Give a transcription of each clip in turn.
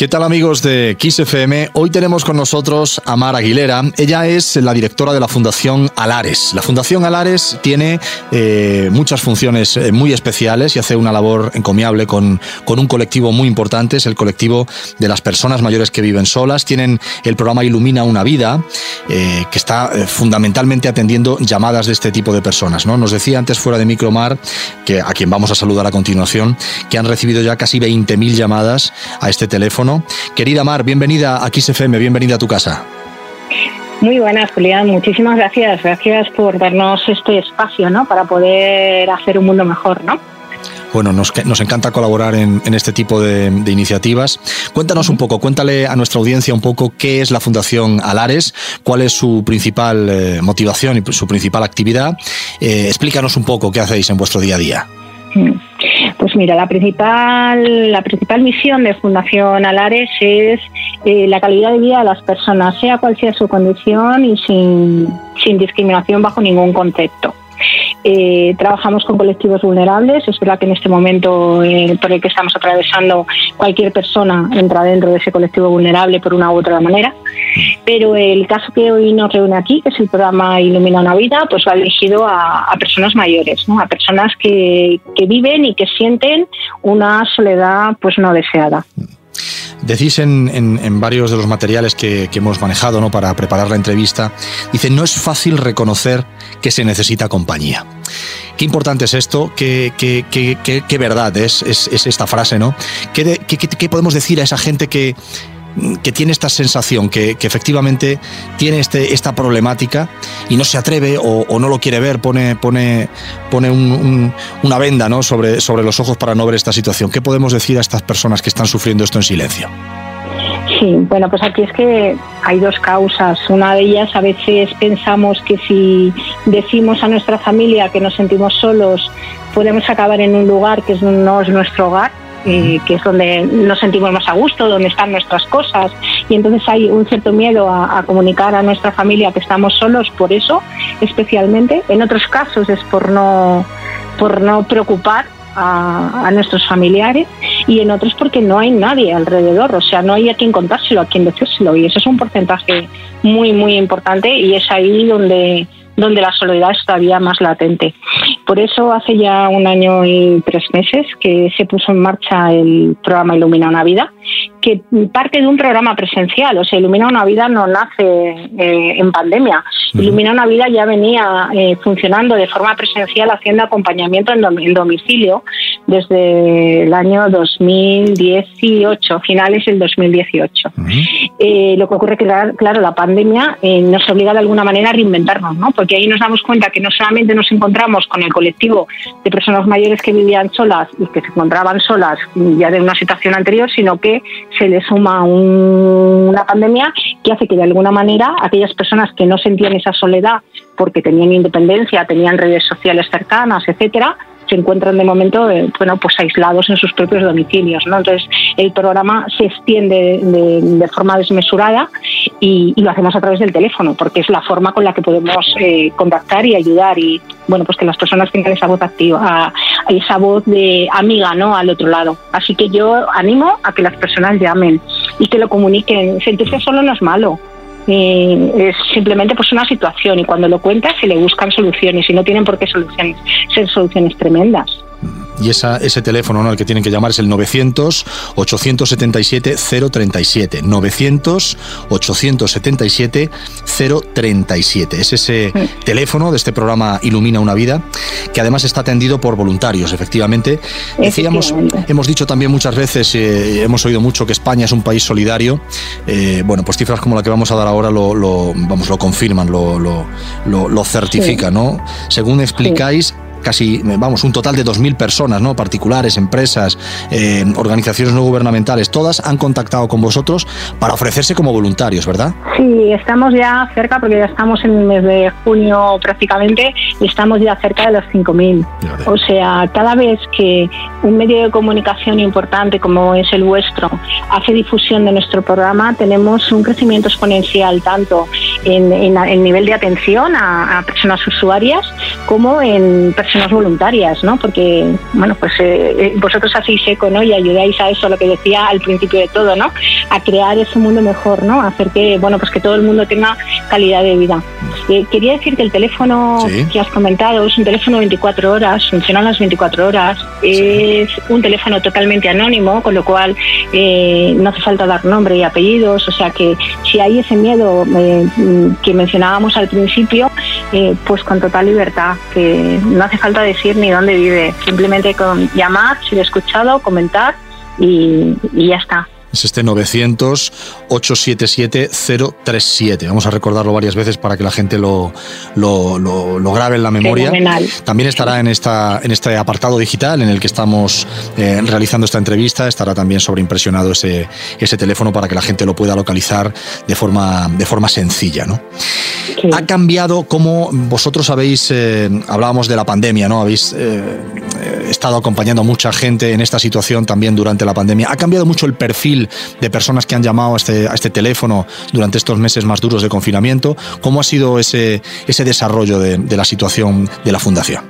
¿Qué tal amigos de XFM? Hoy tenemos con nosotros a Mar Aguilera. Ella es la directora de la Fundación Alares. La Fundación Alares tiene eh, muchas funciones eh, muy especiales y hace una labor encomiable con, con un colectivo muy importante, es el colectivo de las personas mayores que viven solas. Tienen el programa Ilumina una vida, eh, que está fundamentalmente atendiendo llamadas de este tipo de personas. ¿no? Nos decía antes fuera de Micromar, que, a quien vamos a saludar a continuación, que han recibido ya casi 20.000 llamadas a este teléfono Querida Mar, bienvenida a XFM, bienvenida a tu casa. Muy buenas, Julián. Muchísimas gracias. Gracias por darnos este espacio, ¿no? Para poder hacer un mundo mejor, ¿no? Bueno, nos, encanta colaborar en, este tipo de, iniciativas. Cuéntanos un poco, cuéntale a nuestra audiencia un poco qué es la Fundación Alares, cuál es su principal eh, motivación y su principal actividad. Eh, explícanos un poco qué hacéis en vuestro día a día. Mm. Pues mira, la principal, la principal misión de Fundación Alares es eh, la calidad de vida de las personas, sea cual sea su condición y sin, sin discriminación bajo ningún concepto. Eh, trabajamos con colectivos vulnerables. Es verdad que en este momento eh, por el que estamos atravesando, cualquier persona entra dentro de ese colectivo vulnerable por una u otra manera. Pero el caso que hoy nos reúne aquí, que es el programa Ilumina una vida, pues va dirigido a, personas mayores, a personas que, que viven y que sienten una soledad pues no deseada. Decís en, varios de los materiales que, hemos manejado ¿no? para preparar la entrevista, dice, no es fácil reconocer que se necesita compañía. Qué importante es esto, qué, qué, verdad es, es, esta frase, ¿no? ¿Qué, podemos decir a esa gente que, que tiene esta sensación, que, efectivamente tiene este, esta problemática y no se atreve o, no lo quiere ver, pone, pone, pone una venda ¿no? sobre, sobre los ojos para no ver esta situación. ¿Qué podemos decir a estas personas que están sufriendo esto en silencio? Sí, bueno, pues aquí es que hay dos causas. Una de ellas a veces pensamos que si decimos a nuestra familia que nos sentimos solos, podemos acabar en un lugar que no es nuestro hogar eh, que es donde nos sentimos más a gusto, donde están nuestras cosas. Y entonces hay un cierto miedo a, comunicar a nuestra familia que estamos solos por eso, especialmente. En otros casos es por no, por no preocupar a, a, nuestros familiares y en otros porque no hay nadie alrededor, o sea, no hay a quien contárselo, a quien decírselo y eso es un porcentaje muy, muy importante y es ahí donde donde la soledad es todavía más latente. Por eso hace ya un año y tres meses que se puso en marcha el programa Ilumina una vida, que parte de un programa presencial, o sea, Ilumina una vida no nace eh, en pandemia. Ilumina una vida ya venía eh, funcionando de forma presencial, haciendo acompañamiento en, domicilio desde el año 2018, finales del 2018. Eh, lo que ocurre que, claro, la pandemia nos obliga de alguna manera a reinventarnos, ¿no? Porque ahí nos damos cuenta que no solamente nos encontramos con el colectivo de personas mayores que vivían solas y que se encontraban solas ya de una situación anterior, sino que se le suma una pandemia que hace que de alguna manera aquellas personas que no sentían esa soledad porque tenían independencia, tenían redes sociales cercanas, etcétera, se encuentran de momento eh, bueno, pues aislados en sus propios domicilios. ¿no? Entonces, el programa se extiende de, forma desmesurada y, lo hacemos a través del teléfono, porque es la forma con la que podemos eh, contactar y ayudar y bueno, pues que las personas tengan esa voz activa, esa voz de amiga ¿no? al otro lado. Así que yo animo a que las personas llamen y que lo comuniquen. Sentirse solo no es malo es simplemente pues una situación y cuando lo cuentas se le buscan soluciones y no tienen por qué soluciones, ser soluciones tremendas y esa, ese teléfono ¿no? al que tienen que llamar es el 900-877-037. 900-877-037. Es ese teléfono de este programa Ilumina una vida, que además está atendido por voluntarios, efectivamente. Decíamos, hemos dicho también muchas veces, eh, hemos oído mucho que España es un país solidario. Eh, bueno, pues cifras como la que vamos a dar ahora lo, vamos, lo confirman, lo, lo, lo certifican, ¿no? Según explicáis, casi, vamos, un total de 2.000 personas, ¿no? Particulares, empresas, eh, organizaciones no gubernamentales, todas han contactado con vosotros para ofrecerse como voluntarios, ¿verdad? Sí, estamos ya cerca, porque ya estamos en el mes de junio prácticamente, y estamos ya cerca de los 5.000. O sea, cada vez que un medio de comunicación importante como es el vuestro hace difusión de nuestro programa, tenemos un crecimiento exponencial, tanto en, el nivel de atención a, personas usuarias como en personas voluntarias, ¿no? Porque, bueno, pues eh, eh, vosotros hacéis eco, ¿no? Y ayudáis a eso, lo que decía al principio de todo, ¿no? A crear ese mundo mejor, ¿no? A hacer que, bueno, pues que todo el mundo tenga calidad de vida. Eh, quería decir que el teléfono que has comentado es un teléfono 24 horas, funciona las 24 horas, es un teléfono totalmente anónimo, con lo cual no hace falta dar nombre y apellidos, o sea que si hay ese miedo que mencionábamos al principio, pues con total libertad, que no hace falta decir ni dónde vive, simplemente con llamar, he escuchado, comentar y, y ya está. Es este 900-877-037. Vamos a recordarlo varias veces para que la gente lo, lo, grabe en la memoria. También estará en, esta, en este apartado digital en el que estamos eh, realizando esta entrevista. Estará también sobreimpresionado ese, ese teléfono para que la gente lo pueda localizar de forma, de forma sencilla. ¿no? Ha cambiado como vosotros habéis, eh, hablábamos de la pandemia, ¿no? Habéis eh, estado acompañando a mucha gente en esta situación también durante la pandemia. Ha cambiado mucho el perfil de personas que han llamado a este, a este teléfono durante estos meses más duros de confinamiento. ¿Cómo ha sido ese, ese desarrollo de, la situación de la Fundación?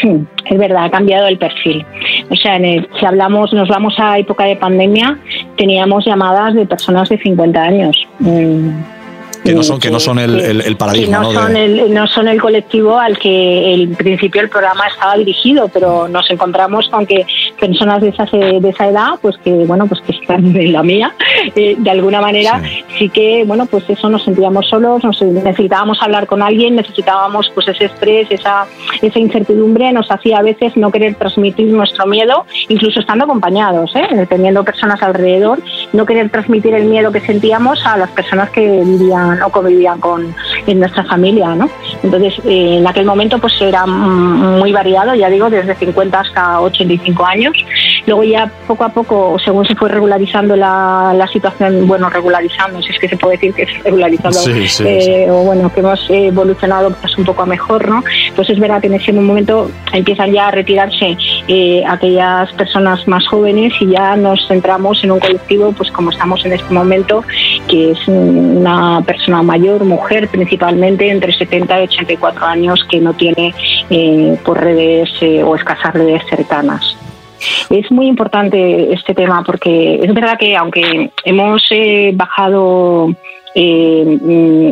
Sí, es verdad, ha cambiado el perfil. O sea, si hablamos, nos vamos a época de pandemia, teníamos llamadas de personas de 50 años. Mm, que no son, que no son el, el, paradigma. no, Son el, no son el colectivo al que en principio el programa estaba dirigido, pero nos encontramos con que personas de esa, de esa edad, pues que bueno, pues que están en la mía, eh, de alguna manera sí. que bueno, pues eso nos sentíamos solos, nos, necesitábamos hablar con alguien, necesitábamos pues ese estrés, esa, esa incertidumbre, nos hacía a veces no querer transmitir nuestro miedo, incluso estando acompañados, ¿eh? teniendo personas alrededor, no querer transmitir el miedo que sentíamos a las personas que vivían o convivían con, en nuestra familia, ¿no? Entonces, eh, en aquel momento pues era muy variado, ya digo, desde 50 hasta 85 años. Luego ya poco a poco, según se fue regularizando la, la situación, bueno, regularizando, si es que se puede decir que es regularizado, eh, o bueno, que hemos evolucionado pues un poco a mejor, ¿no? Pues es verdad que en ese momento empiezan ya a retirarse eh, aquellas personas más jóvenes y ya nos centramos en un colectivo, pues como estamos en este momento, que es una persona mayor, mujer principalmente, entre 70 y 84 años, que no tiene eh, por redes eh, o escasas redes cercanas. Es muy importante este tema porque es verdad que aunque hemos eh, bajado eh,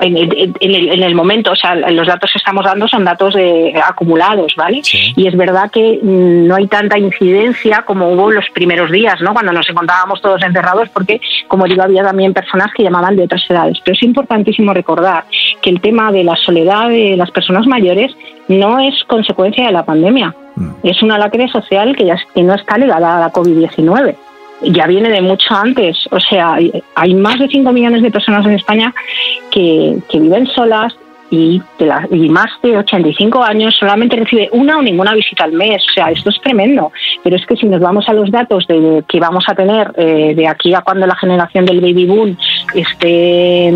en, el, momento, o sea, los datos que estamos dando son datos de, acumulados, ¿vale? Y es verdad que mm, no hay tanta incidencia como hubo los primeros días, ¿no? Cuando nos encontrábamos todos encerrados, porque, como digo, había también personas que llamaban de otras edades. Pero es importantísimo recordar que el tema de la soledad de las personas mayores no es consecuencia de la pandemia. Mm. Es una lacre social que, ya, que no está ligada a la COVID-19 ya viene de mucho antes. O sea, hay más de 5 millones de personas en España que, viven solas y, y, más de 85 años solamente recibe una o ninguna visita al mes. O sea, esto es tremendo. Pero es que si nos vamos a los datos de que vamos a tener eh, de aquí a cuando la generación del baby boom esté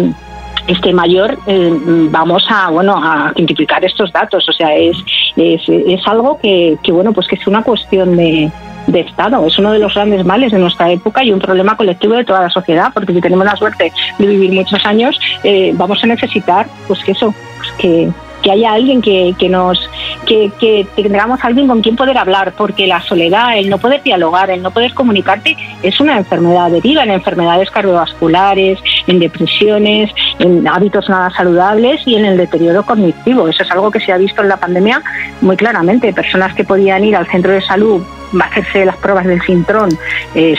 esté mayor, eh, vamos a bueno a identificar estos datos. O sea, es, es, es algo que, que, bueno pues que es una cuestión de, de Estado. Es uno de los grandes males de nuestra época y un problema colectivo de toda la sociedad, porque si tenemos la suerte de vivir muchos años, eh, vamos a necesitar pues que eso, pues que, que haya alguien que, que nos que, que, tengamos alguien con quien poder hablar, porque la soledad, el no poder dialogar, el no poder comunicarte, es una enfermedad deriva en enfermedades cardiovasculares, en depresiones, en hábitos nada saludables y en el deterioro cognitivo. Eso es algo que se ha visto en la pandemia muy claramente. Personas que podían ir al centro de salud hacerse las pruebas del cintrón eh,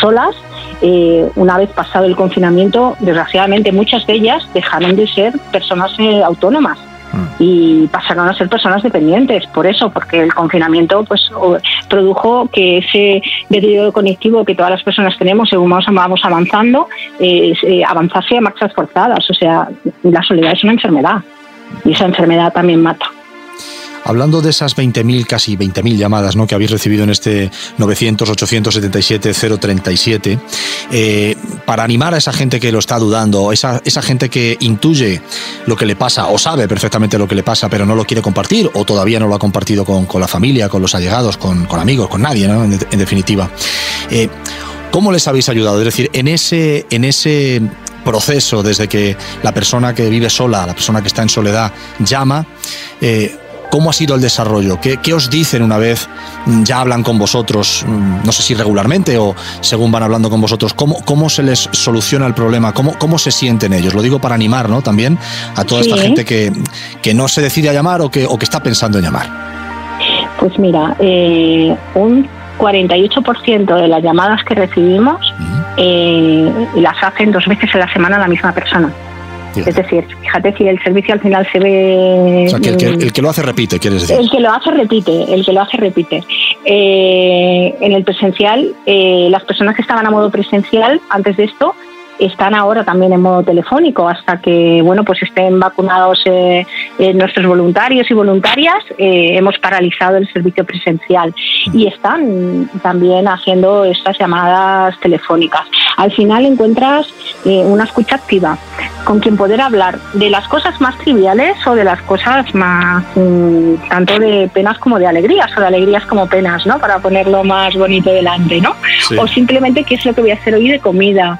solas eh, una vez pasado el confinamiento, desgraciadamente muchas de ellas dejaron de ser personas eh, autónomas. Y pasaron a ser personas dependientes. Por eso porque el confinamiento pues produjo que ese deterioro conectivo que todas las personas tenemos según vamos avanzando eh, avanzase a marchas forzadas. O sea la soledad es una enfermedad y esa enfermedad también mata Hablando de esas 20.000, casi 20.000 llamadas ¿no? que habéis recibido en este 900-877-037, eh, para animar a esa gente que lo está dudando, esa, esa gente que intuye lo que le pasa o sabe perfectamente lo que le pasa, pero no lo quiere compartir o todavía no lo ha compartido con, con la familia, con los allegados, con, con amigos, con nadie, ¿no? en, definitiva. Eh, ¿Cómo les habéis ayudado? Es decir, en ese, en ese proceso desde que la persona que vive sola, la persona que está en soledad, llama. Eh, ¿Cómo ha sido el desarrollo? ¿Qué, os dicen una vez mm, ya hablan con vosotros? Mm, no sé si regularmente o según van hablando con vosotros. ¿Cómo, cómo se les soluciona el problema? ¿Cómo, ¿Cómo se sienten ellos? Lo digo para animar ¿no? también a toda esta gente que, que, no se decide a llamar o que, o que está pensando en llamar. Pues mira, eh, un 48% de las llamadas que recibimos eh, las hacen dos veces a la semana la misma persona. Es decir, fíjate si el servicio al final se ve... O sea, que el, que lo hace repite, quieres decir. El que lo hace repite, el que lo hace repite. Eh, en el presencial, eh, las personas que estaban a modo presencial antes de esto están ahora también en modo telefónico hasta que bueno pues estén vacunados eh, nuestros voluntarios y voluntarias hemos paralizado el servicio presencial y están también haciendo estas llamadas telefónicas al final encuentras una escucha activa con quien poder hablar de las cosas más triviales o de las cosas más mm, tanto de penas como de alegrías o de alegrías como penas, ¿no? Para ponerlo más bonito delante, ¿no? O simplemente qué es lo que voy a hacer hoy de comida.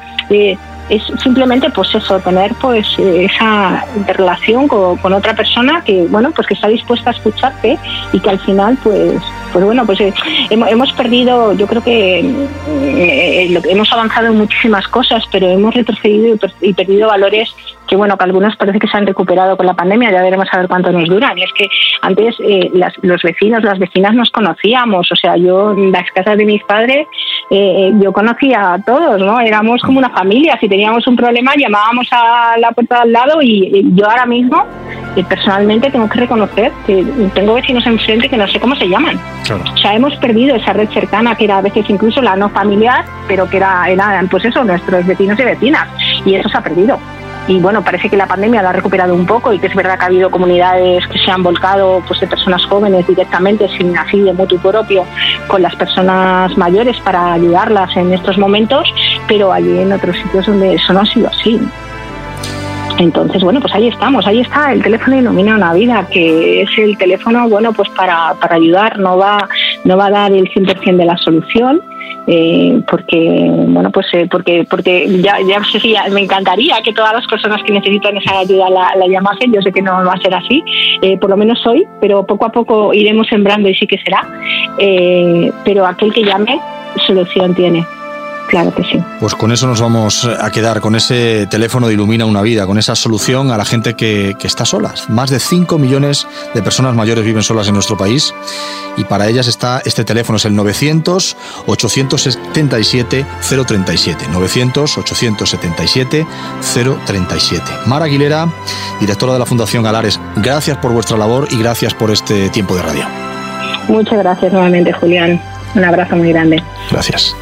Es simplemente pues eso tener pues esa interrelación con, otra persona que bueno pues que está dispuesta a escucharte y que al final pues pues bueno, pues eh, hemos, perdido, yo creo que eh, hemos avanzado en muchísimas cosas, pero hemos retrocedido y, perdido valores que bueno, que algunos parece que se han recuperado con la pandemia, ya veremos a ver cuánto nos duran. Y es que antes eh, los vecinos, las vecinas nos conocíamos, o sea, yo en las casas de mis padres, yo conocía a todos, ¿no? Éramos como una familia, si teníamos un problema llamábamos a la puerta al lado y yo ahora mismo personalmente tengo que reconocer que tengo vecinos enfrente que no sé cómo se llaman. O sea, hemos perdido esa red cercana que era a veces incluso la no familiar, pero que era, eran pues eso, nuestros vecinos y vecinas. Y eso se ha perdido. Y bueno, parece que la pandemia lo ha recuperado un poco y que es verdad que ha habido comunidades que se han volcado pues de personas jóvenes directamente, sin así de mutuo propio, con las personas mayores para ayudarlas en estos momentos, pero hay en otros sitios donde eso no ha sido así. Entonces, bueno, pues ahí estamos, ahí está, el teléfono ilumina una vida, que es el teléfono, bueno, pues para, para ayudar, no va, no va a dar el 100% de la solución, eh, porque bueno pues eh, porque porque ya ya me encantaría que todas las personas que necesitan esa ayuda la, la yo sé que no va a ser así eh, por lo menos hoy pero poco a poco iremos sembrando y sí que será pero aquel que llame solución tiene Claro que sí. Pues con eso nos vamos a quedar, con ese teléfono de Ilumina una vida, con esa solución a la gente que, está sola. Más de 5 millones de personas mayores viven solas en nuestro país y para ellas está este teléfono, es el 900-877-037. 900-877-037. Mara Aguilera, directora de la Fundación Galares, gracias por vuestra labor y gracias por este tiempo de radio. Muchas gracias nuevamente, Julián. Un abrazo muy grande. Gracias.